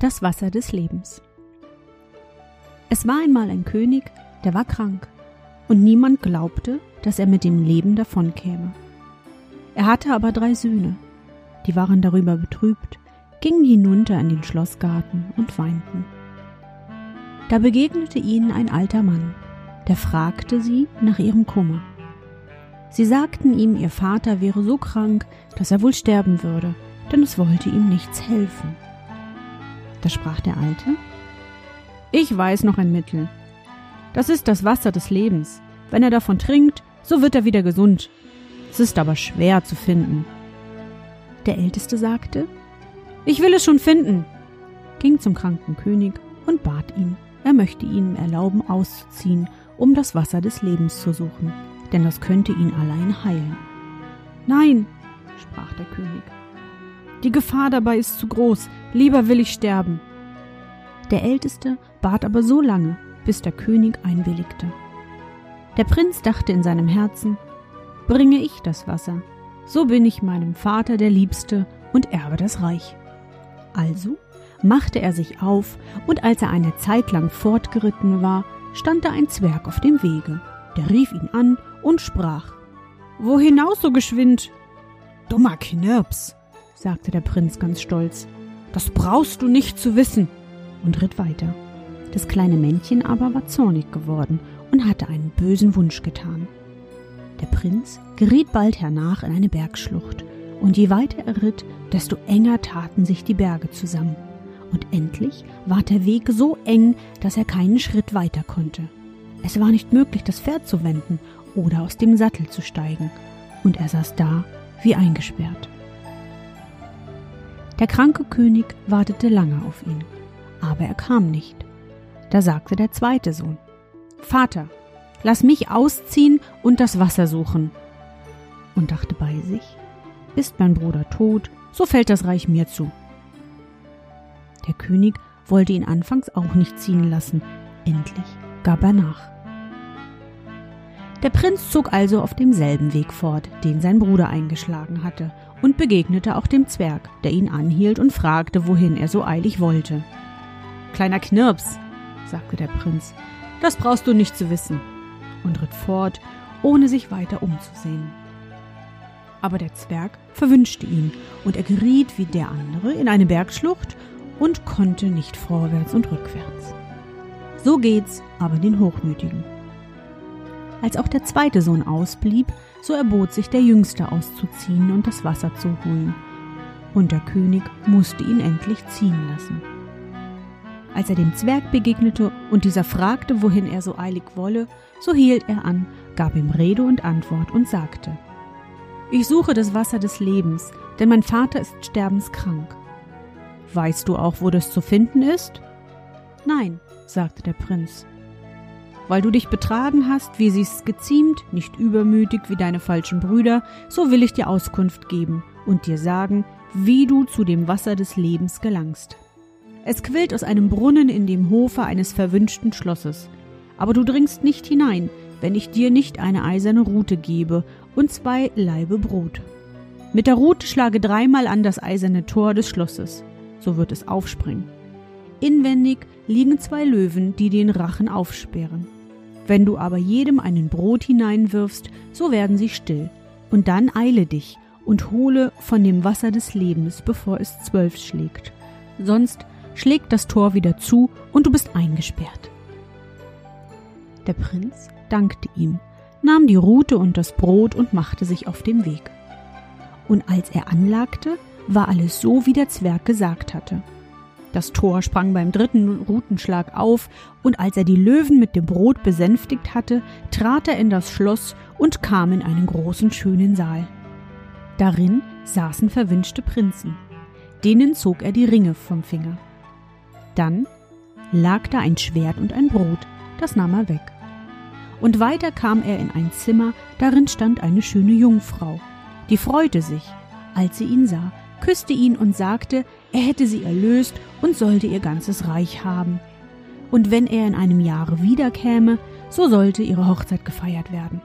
Das Wasser des Lebens. Es war einmal ein König, der war krank, und niemand glaubte, dass er mit dem Leben davonkäme. Er hatte aber drei Söhne, die waren darüber betrübt, gingen hinunter in den Schlossgarten und weinten. Da begegnete ihnen ein alter Mann, der fragte sie nach ihrem Kummer. Sie sagten ihm, ihr Vater wäre so krank, dass er wohl sterben würde, denn es wollte ihm nichts helfen. Da sprach der Alte Ich weiß noch ein Mittel. Das ist das Wasser des Lebens. Wenn er davon trinkt, so wird er wieder gesund. Es ist aber schwer zu finden. Der Älteste sagte Ich will es schon finden, ging zum kranken König und bat ihn, er möchte ihnen erlauben, auszuziehen, um das Wasser des Lebens zu suchen, denn das könnte ihn allein heilen. Nein, sprach der König, die Gefahr dabei ist zu groß. Lieber will ich sterben. Der Älteste bat aber so lange, bis der König einwilligte. Der Prinz dachte in seinem Herzen, bringe ich das Wasser, so bin ich meinem Vater der Liebste und erbe das Reich. Also machte er sich auf, und als er eine Zeit lang fortgeritten war, stand da ein Zwerg auf dem Wege. Der rief ihn an und sprach Wo hinaus so geschwind? Dummer Knirps, sagte der Prinz ganz stolz. Das brauchst du nicht zu wissen, und ritt weiter. Das kleine Männchen aber war zornig geworden und hatte einen bösen Wunsch getan. Der Prinz geriet bald hernach in eine Bergschlucht, und je weiter er ritt, desto enger taten sich die Berge zusammen, und endlich war der Weg so eng, dass er keinen Schritt weiter konnte. Es war nicht möglich, das Pferd zu wenden oder aus dem Sattel zu steigen, und er saß da wie eingesperrt. Der kranke König wartete lange auf ihn, aber er kam nicht. Da sagte der zweite Sohn Vater, lass mich ausziehen und das Wasser suchen. Und dachte bei sich Ist mein Bruder tot, so fällt das Reich mir zu. Der König wollte ihn anfangs auch nicht ziehen lassen, endlich gab er nach. Der Prinz zog also auf demselben Weg fort, den sein Bruder eingeschlagen hatte, und begegnete auch dem Zwerg, der ihn anhielt und fragte, wohin er so eilig wollte. Kleiner Knirps, sagte der Prinz, das brauchst du nicht zu wissen, und ritt fort, ohne sich weiter umzusehen. Aber der Zwerg verwünschte ihn, und er geriet wie der andere in eine Bergschlucht und konnte nicht vorwärts und rückwärts. So geht's aber den Hochmütigen. Als auch der zweite Sohn ausblieb, so erbot sich der Jüngste auszuziehen und das Wasser zu holen. Und der König musste ihn endlich ziehen lassen. Als er dem Zwerg begegnete und dieser fragte, wohin er so eilig wolle, so hielt er an, gab ihm Rede und Antwort und sagte Ich suche das Wasser des Lebens, denn mein Vater ist sterbenskrank. Weißt du auch, wo das zu finden ist? Nein, sagte der Prinz, weil du dich betragen hast, wie sich's geziemt, nicht übermütig wie deine falschen Brüder, so will ich dir Auskunft geben und dir sagen, wie du zu dem Wasser des Lebens gelangst. Es quillt aus einem Brunnen in dem Hofe eines verwünschten Schlosses. Aber du dringst nicht hinein, wenn ich dir nicht eine eiserne Rute gebe und zwei Laibe Brot. Mit der Rute schlage dreimal an das eiserne Tor des Schlosses, so wird es aufspringen. Inwendig liegen zwei Löwen, die den Rachen aufsperren. Wenn du aber jedem einen Brot hineinwirfst, so werden sie still. Und dann eile dich und hole von dem Wasser des Lebens, bevor es zwölf schlägt. Sonst schlägt das Tor wieder zu und du bist eingesperrt. Der Prinz dankte ihm, nahm die Rute und das Brot und machte sich auf den Weg. Und als er anlagte, war alles so, wie der Zwerg gesagt hatte. Das Tor sprang beim dritten Rutenschlag auf, und als er die Löwen mit dem Brot besänftigt hatte, trat er in das Schloss und kam in einen großen schönen Saal. Darin saßen verwünschte Prinzen. Denen zog er die Ringe vom Finger. Dann lag da ein Schwert und ein Brot, das nahm er weg. Und weiter kam er in ein Zimmer, darin stand eine schöne Jungfrau. Die freute sich, als sie ihn sah, küsste ihn und sagte, er hätte sie erlöst und sollte ihr ganzes Reich haben. Und wenn er in einem Jahre wiederkäme, so sollte ihre Hochzeit gefeiert werden.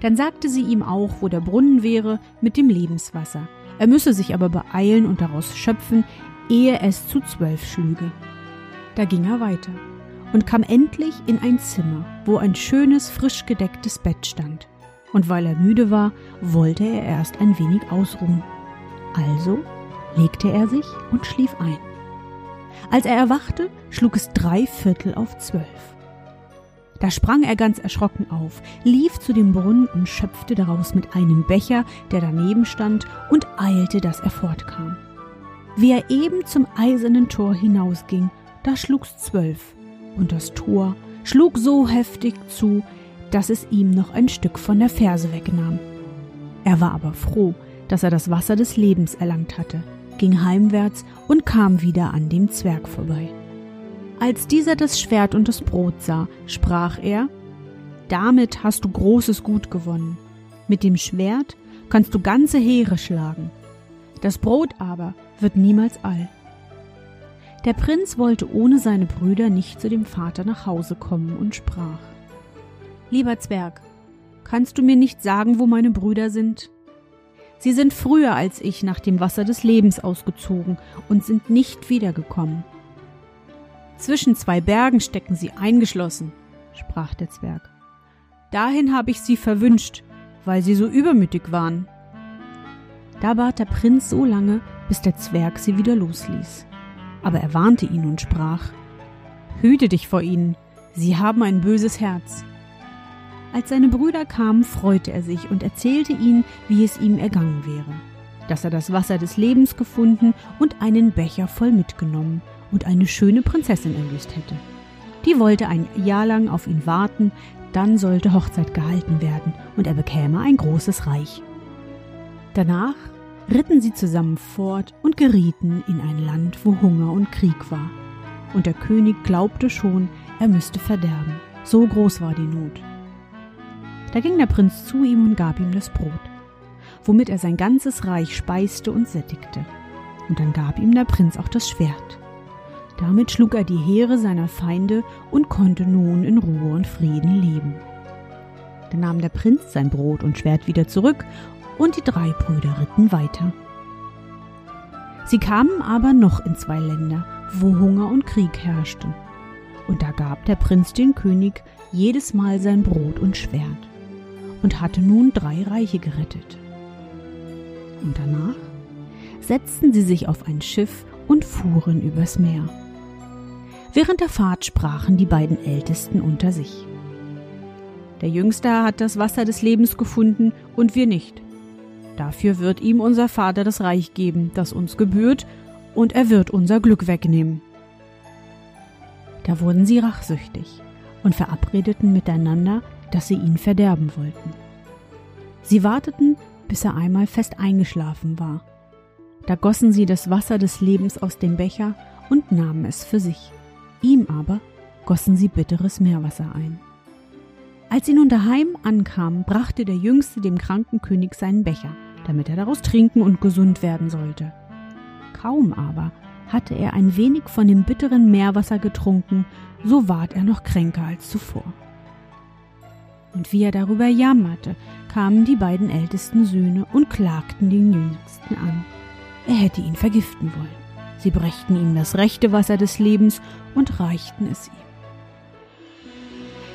Dann sagte sie ihm auch, wo der Brunnen wäre, mit dem Lebenswasser. Er müsse sich aber beeilen und daraus schöpfen, ehe es zu zwölf schlüge. Da ging er weiter und kam endlich in ein Zimmer, wo ein schönes, frisch gedecktes Bett stand. Und weil er müde war, wollte er erst ein wenig ausruhen. Also legte er sich und schlief ein. Als er erwachte, schlug es drei Viertel auf zwölf. Da sprang er ganz erschrocken auf, lief zu dem Brunnen und schöpfte daraus mit einem Becher, der daneben stand, und eilte, dass er fortkam. Wie er eben zum eisernen Tor hinausging, da schlug's zwölf, und das Tor schlug so heftig zu, dass es ihm noch ein Stück von der Ferse wegnahm. Er war aber froh, dass er das Wasser des Lebens erlangt hatte, ging heimwärts und kam wieder an dem Zwerg vorbei. Als dieser das Schwert und das Brot sah, sprach er Damit hast du großes Gut gewonnen. Mit dem Schwert kannst du ganze Heere schlagen. Das Brot aber wird niemals all. Der Prinz wollte ohne seine Brüder nicht zu dem Vater nach Hause kommen und sprach Lieber Zwerg, kannst du mir nicht sagen, wo meine Brüder sind? Sie sind früher als ich nach dem Wasser des Lebens ausgezogen und sind nicht wiedergekommen. Zwischen zwei Bergen stecken sie eingeschlossen, sprach der Zwerg. Dahin habe ich sie verwünscht, weil sie so übermütig waren. Da bat der Prinz so lange, bis der Zwerg sie wieder losließ. Aber er warnte ihn und sprach Hüte dich vor ihnen, sie haben ein böses Herz. Als seine Brüder kamen, freute er sich und erzählte ihnen, wie es ihm ergangen wäre, dass er das Wasser des Lebens gefunden und einen Becher voll mitgenommen und eine schöne Prinzessin erlöst hätte. Die wollte ein Jahr lang auf ihn warten, dann sollte Hochzeit gehalten werden und er bekäme ein großes Reich. Danach ritten sie zusammen fort und gerieten in ein Land, wo Hunger und Krieg war. Und der König glaubte schon, er müsste verderben. So groß war die Not. Da ging der Prinz zu ihm und gab ihm das Brot, womit er sein ganzes Reich speiste und sättigte. Und dann gab ihm der Prinz auch das Schwert. Damit schlug er die Heere seiner Feinde und konnte nun in Ruhe und Frieden leben. Dann nahm der Prinz sein Brot und Schwert wieder zurück, und die drei Brüder ritten weiter. Sie kamen aber noch in zwei Länder, wo Hunger und Krieg herrschten. Und da gab der Prinz den König jedes Mal sein Brot und Schwert und hatte nun drei Reiche gerettet. Und danach setzten sie sich auf ein Schiff und fuhren übers Meer. Während der Fahrt sprachen die beiden Ältesten unter sich. Der Jüngste hat das Wasser des Lebens gefunden und wir nicht. Dafür wird ihm unser Vater das Reich geben, das uns gebührt, und er wird unser Glück wegnehmen. Da wurden sie rachsüchtig und verabredeten miteinander, dass sie ihn verderben wollten. Sie warteten, bis er einmal fest eingeschlafen war. Da gossen sie das Wasser des Lebens aus dem Becher und nahmen es für sich. Ihm aber gossen sie bitteres Meerwasser ein. Als sie nun daheim ankamen, brachte der Jüngste dem kranken König seinen Becher, damit er daraus trinken und gesund werden sollte. Kaum aber hatte er ein wenig von dem bitteren Meerwasser getrunken, so ward er noch kränker als zuvor. Und wie er darüber jammerte, kamen die beiden ältesten Söhne und klagten den Jüngsten an. Er hätte ihn vergiften wollen. Sie brächten ihm das rechte Wasser des Lebens und reichten es ihm.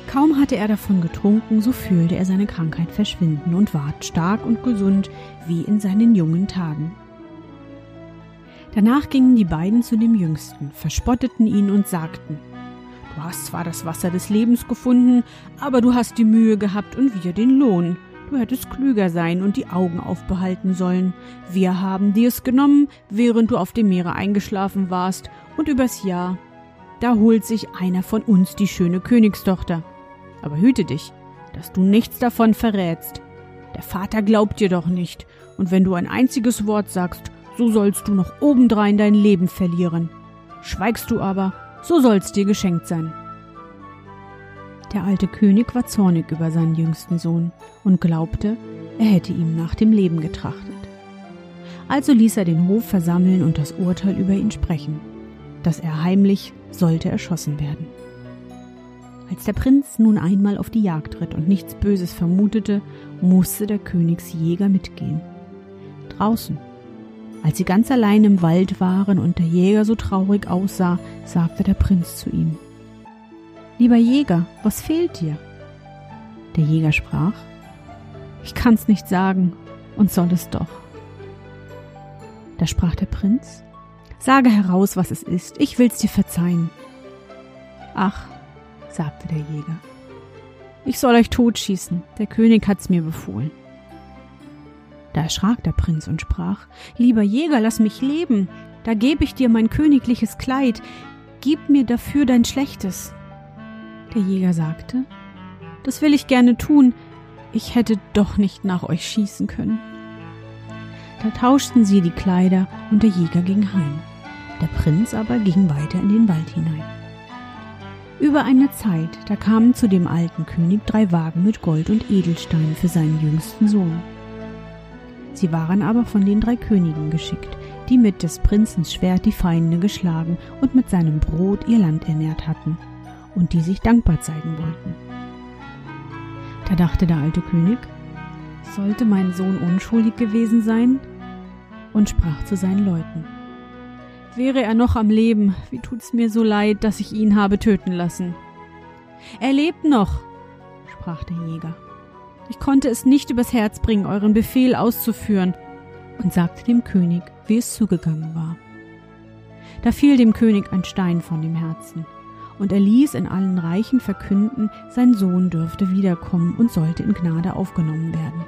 Kaum hatte er davon getrunken, so fühlte er seine Krankheit verschwinden und ward stark und gesund wie in seinen jungen Tagen. Danach gingen die beiden zu dem Jüngsten, verspotteten ihn und sagten, Du hast zwar das Wasser des Lebens gefunden, aber du hast die Mühe gehabt und wir den Lohn. Du hättest klüger sein und die Augen aufbehalten sollen. Wir haben dir's genommen, während du auf dem Meere eingeschlafen warst, und übers Jahr. Da holt sich einer von uns die schöne Königstochter. Aber hüte dich, dass du nichts davon verrätst. Der Vater glaubt dir doch nicht, und wenn du ein einziges Wort sagst, so sollst du noch obendrein dein Leben verlieren. Schweigst du aber, so soll's dir geschenkt sein. Der alte König war zornig über seinen jüngsten Sohn und glaubte, er hätte ihm nach dem Leben getrachtet. Also ließ er den Hof versammeln und das Urteil über ihn sprechen, dass er heimlich sollte erschossen werden. Als der Prinz nun einmal auf die Jagd ritt und nichts Böses vermutete, musste der Königsjäger mitgehen. Draußen, als sie ganz allein im Wald waren und der Jäger so traurig aussah, sagte der Prinz zu ihm Lieber Jäger, was fehlt dir? Der Jäger sprach Ich kann's nicht sagen und soll es doch. Da sprach der Prinz Sage heraus, was es ist, ich will's dir verzeihen. Ach, sagte der Jäger, ich soll euch totschießen, der König hat's mir befohlen. Da erschrak der Prinz und sprach Lieber Jäger, lass mich leben, da geb ich dir mein königliches Kleid, gib mir dafür dein schlechtes. Der Jäger sagte Das will ich gerne tun, ich hätte doch nicht nach euch schießen können. Da tauschten sie die Kleider und der Jäger ging heim. Der Prinz aber ging weiter in den Wald hinein. Über eine Zeit, da kamen zu dem alten König drei Wagen mit Gold und Edelsteinen für seinen jüngsten Sohn. Sie waren aber von den drei Königen geschickt, die mit des Prinzens Schwert die Feinde geschlagen und mit seinem Brot ihr Land ernährt hatten und die sich dankbar zeigen wollten. Da dachte der alte König, sollte mein Sohn unschuldig gewesen sein? Und sprach zu seinen Leuten. Wäre er noch am Leben, wie tut's mir so leid, dass ich ihn habe töten lassen. Er lebt noch, sprach der Jäger. Ich konnte es nicht übers Herz bringen, euren Befehl auszuführen, und sagte dem König, wie es zugegangen war. Da fiel dem König ein Stein von dem Herzen, und er ließ in allen Reichen verkünden, sein Sohn dürfte wiederkommen und sollte in Gnade aufgenommen werden.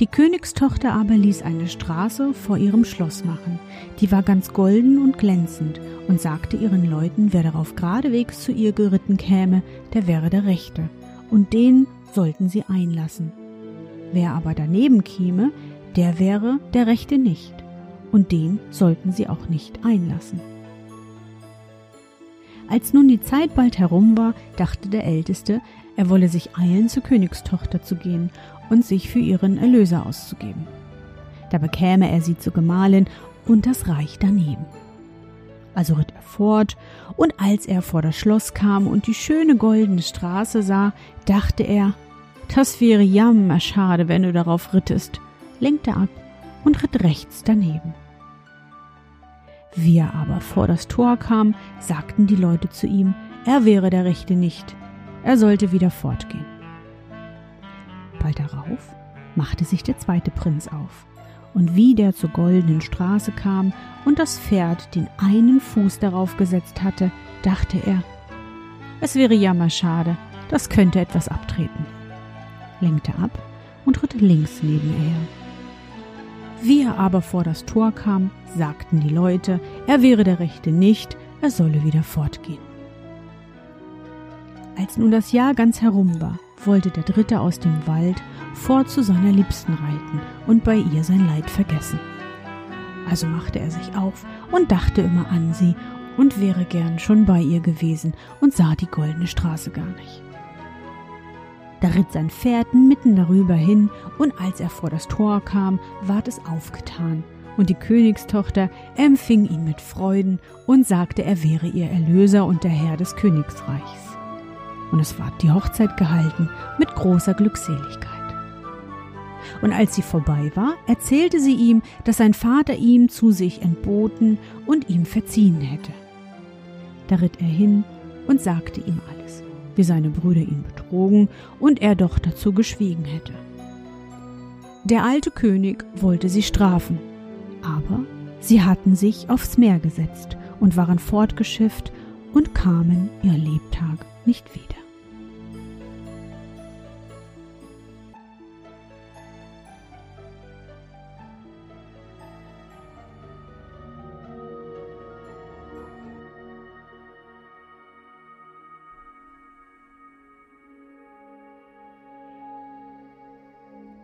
Die Königstochter aber ließ eine Straße vor ihrem Schloss machen, die war ganz golden und glänzend, und sagte ihren Leuten, wer darauf geradewegs zu ihr geritten käme, der wäre der Rechte, und den sollten sie einlassen. Wer aber daneben käme, der wäre der Rechte nicht, und den sollten sie auch nicht einlassen. Als nun die Zeit bald herum war, dachte der Älteste, er wolle sich eilen, zur Königstochter zu gehen und sich für ihren Erlöser auszugeben. Da bekäme er sie zur Gemahlin und das Reich daneben. Also ritt er fort, und als er vor das Schloss kam und die schöne goldene Straße sah, dachte er, das wäre jammer schade, wenn du darauf rittest, lenkte ab und ritt rechts daneben. Wie er aber vor das Tor kam, sagten die Leute zu ihm, er wäre der Rechte nicht, er sollte wieder fortgehen. Bald darauf machte sich der zweite Prinz auf, und wie der zur goldenen Straße kam und das Pferd den einen Fuß darauf gesetzt hatte, dachte er, es wäre jammerschade, das könnte etwas abtreten, lenkte ab und ritt links neben er. Wie er aber vor das Tor kam, sagten die Leute, er wäre der Rechte nicht, er solle wieder fortgehen. Als nun das Jahr ganz herum war, wollte der Dritte aus dem Wald fort zu seiner Liebsten reiten und bei ihr sein Leid vergessen. Also machte er sich auf und dachte immer an sie und wäre gern schon bei ihr gewesen und sah die goldene Straße gar nicht. Da ritt sein Pferd mitten darüber hin, und als er vor das Tor kam, ward es aufgetan, und die Königstochter empfing ihn mit Freuden und sagte, er wäre ihr Erlöser und der Herr des Königsreichs und es ward die Hochzeit gehalten mit großer Glückseligkeit. Und als sie vorbei war, erzählte sie ihm, dass sein Vater ihm zu sich entboten und ihm verziehen hätte. Da ritt er hin und sagte ihm alles, wie seine Brüder ihn betrogen und er doch dazu geschwiegen hätte. Der alte König wollte sie strafen, aber Sie hatten sich aufs Meer gesetzt und waren fortgeschifft und kamen ihr Lebtag nicht wieder.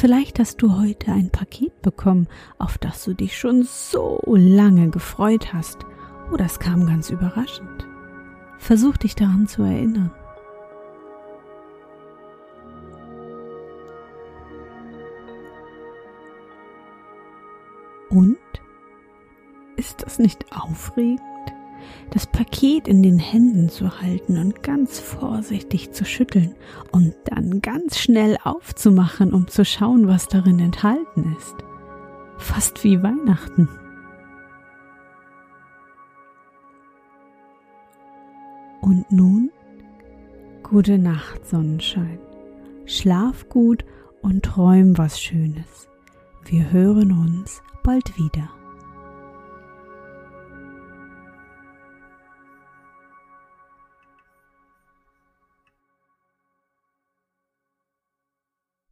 Vielleicht hast du heute ein Paket bekommen, auf das du dich schon so lange gefreut hast, oder es kam ganz überraschend. Versuch dich daran zu erinnern. Und? Ist das nicht aufregend? Das Paket in den Händen zu halten und ganz vorsichtig zu schütteln und dann ganz schnell aufzumachen, um zu schauen, was darin enthalten ist. Fast wie Weihnachten. Und nun gute Nacht, Sonnenschein. Schlaf gut und träum was Schönes. Wir hören uns bald wieder.